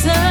さ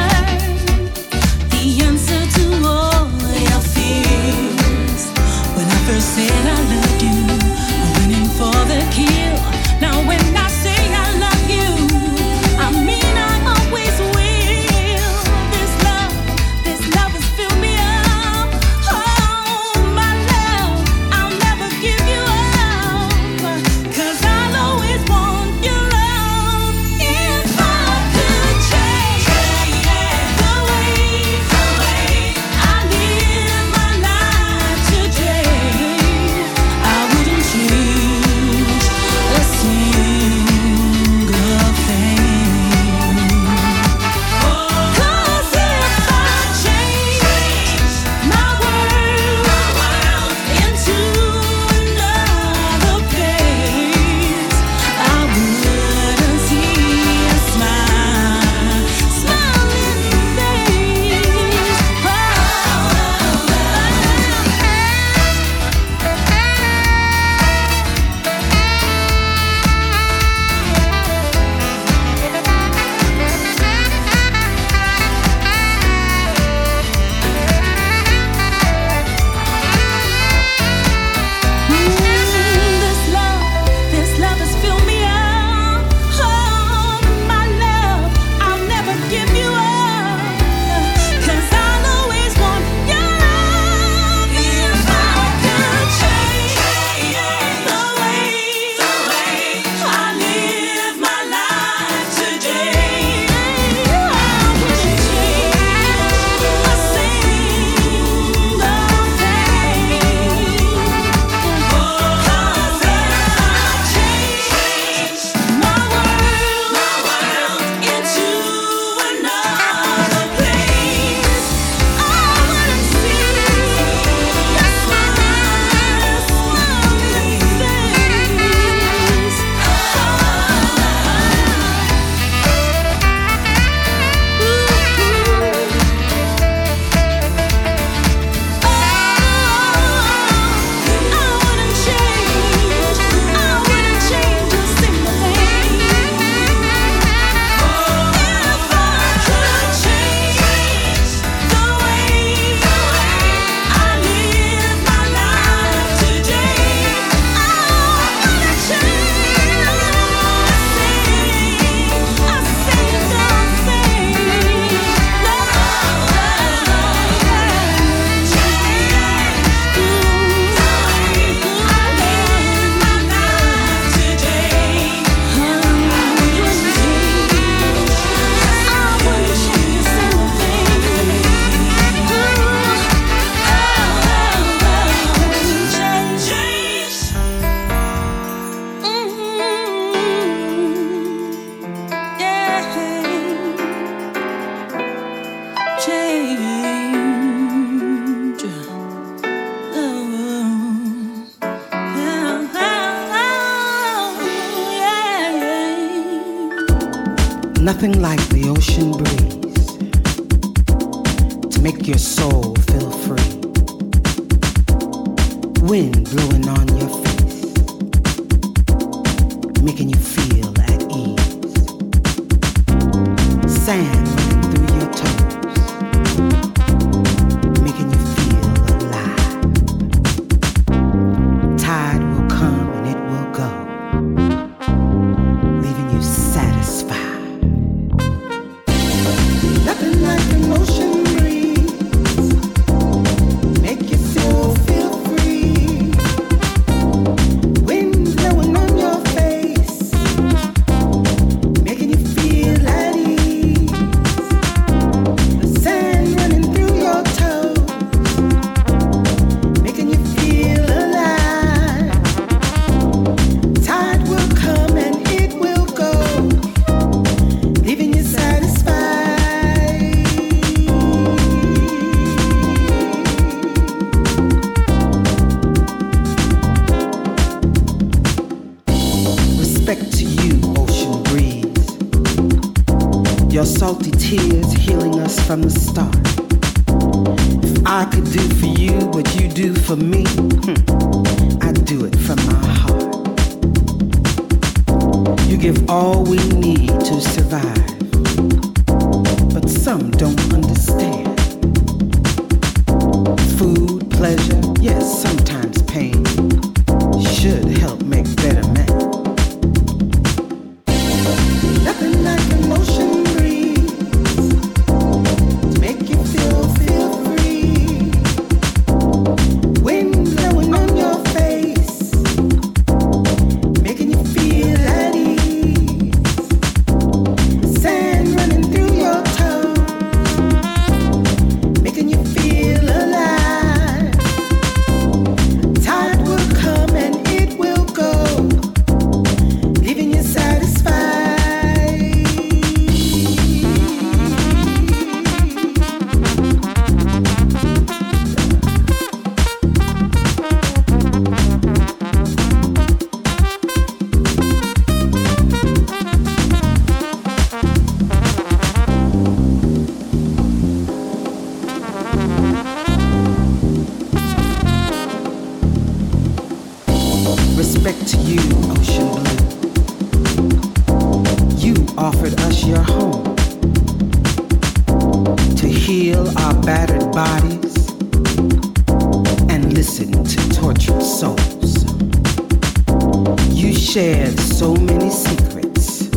shared so many secrets.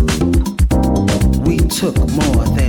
We took more than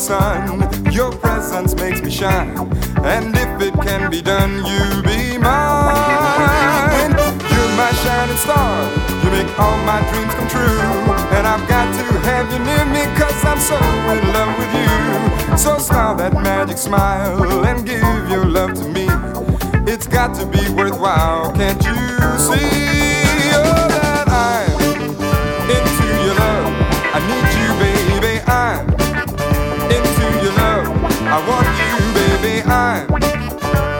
sun. Your presence makes me shine. And if it can be done, you be mine. You're my shining star. You make all my dreams come true. And I've got to have you near me, cause I'm so in love with you. So smile that magic smile and give your love to me. It's got to be worthwhile, can't you see?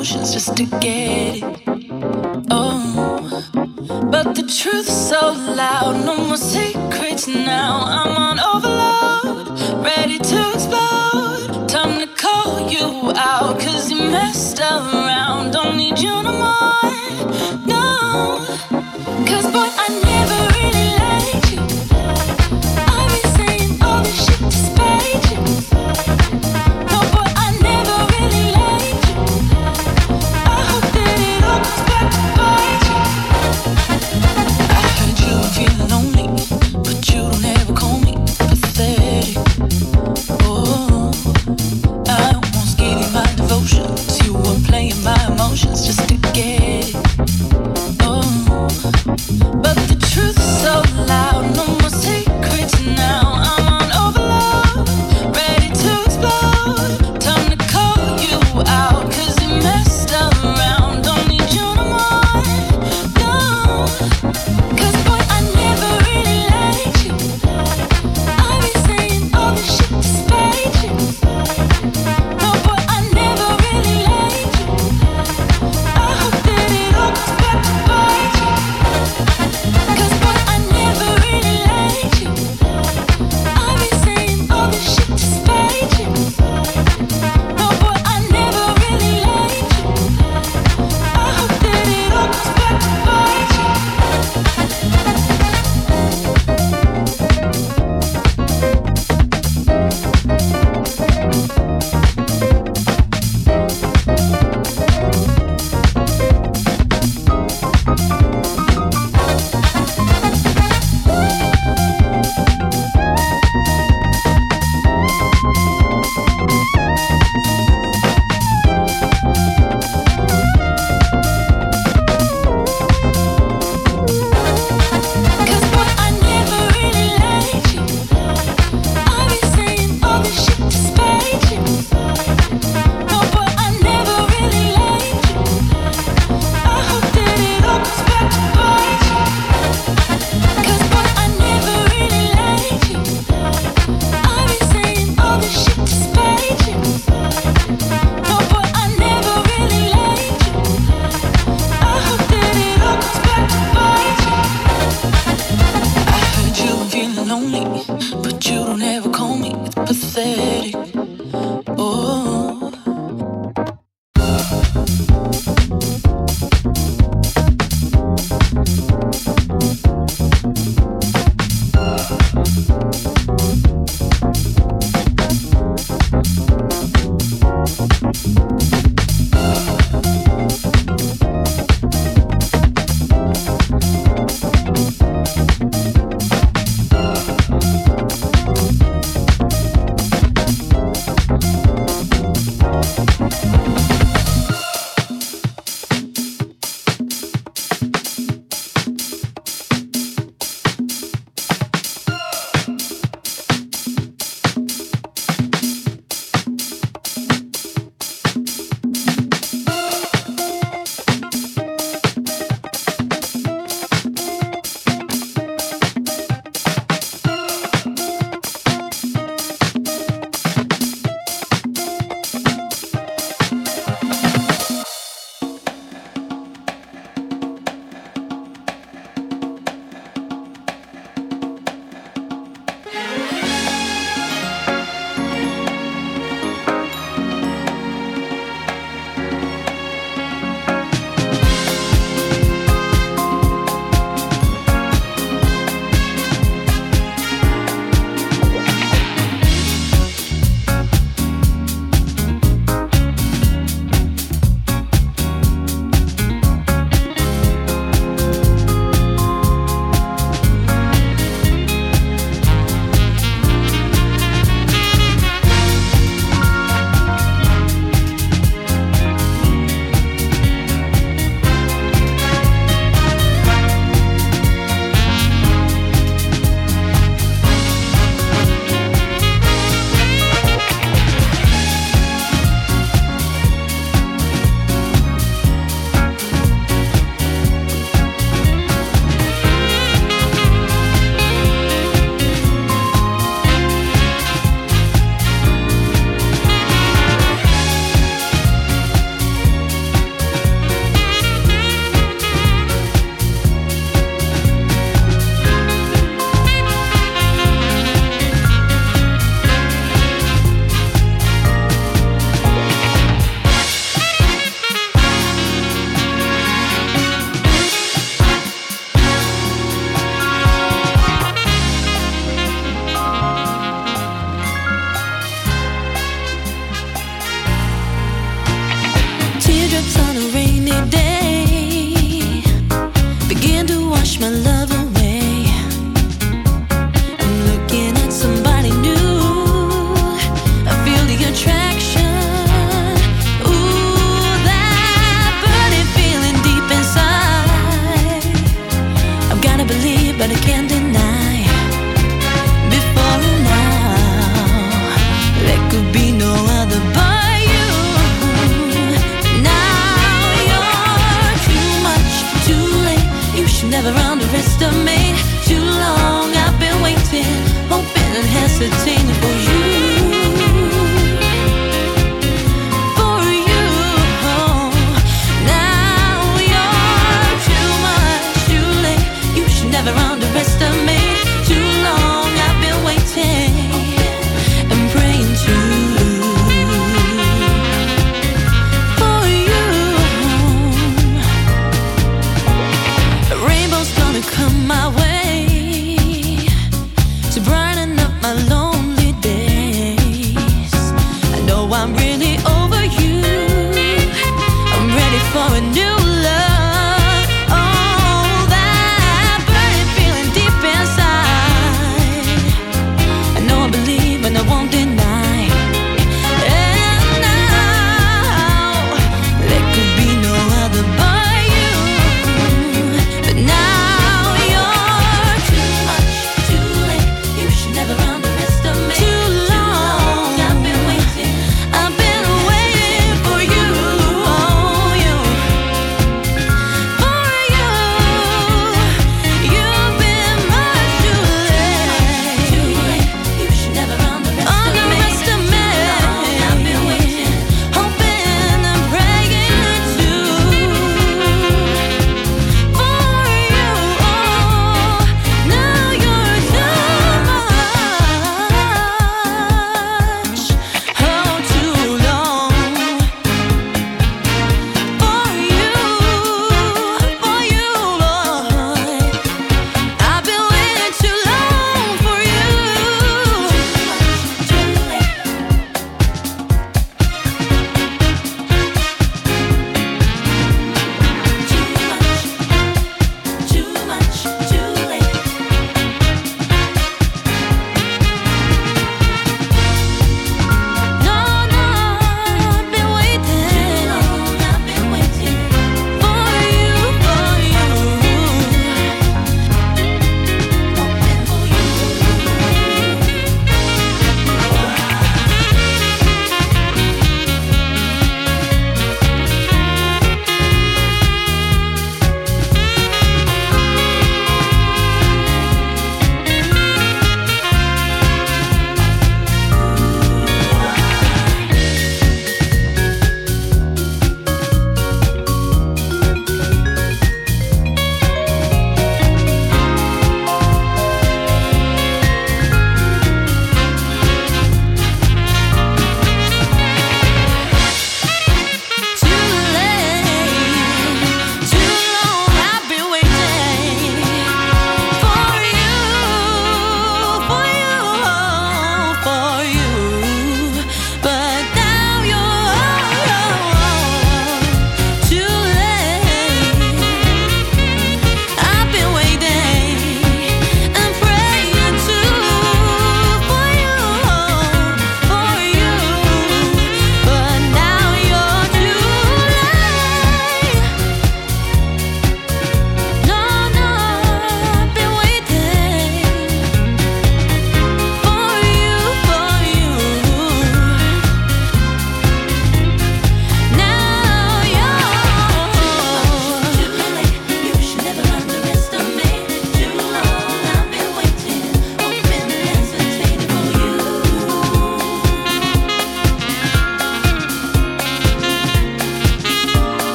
emotions just to get it.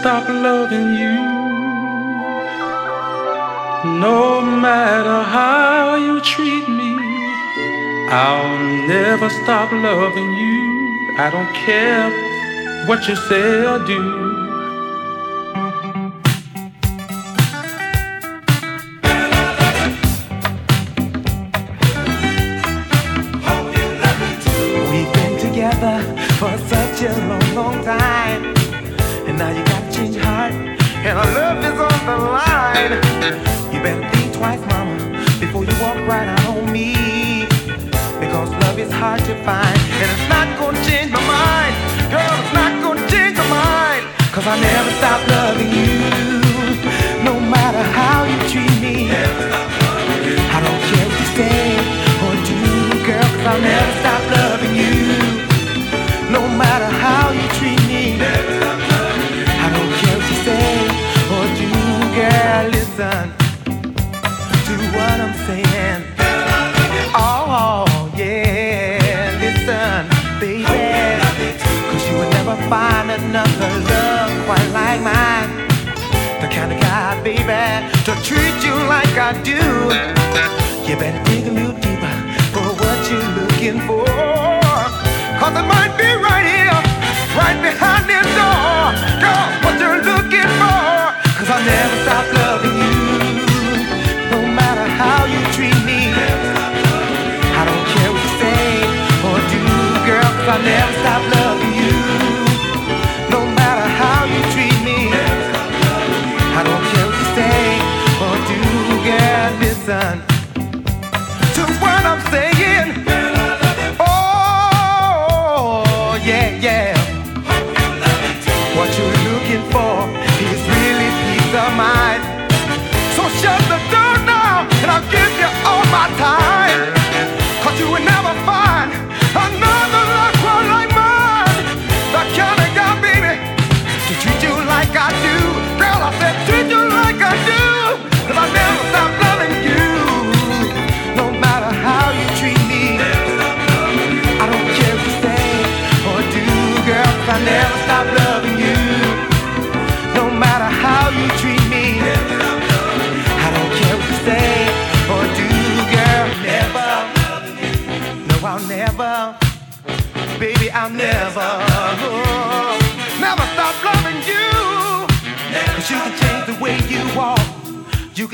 stop loving you. No matter how you treat me, I'll never stop loving you. I don't care what you say or do. manera.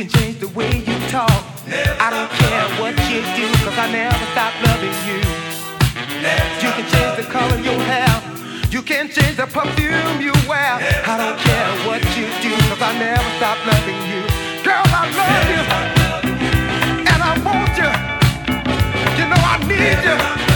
can change the way you talk. Never I don't care what you, you do, cause I never stop loving you. Never you can change the color you have. You can change the perfume you wear. Never I don't care what you, you do, cause I never stop loving you. Girl, I love you. And I want you. You know I need you.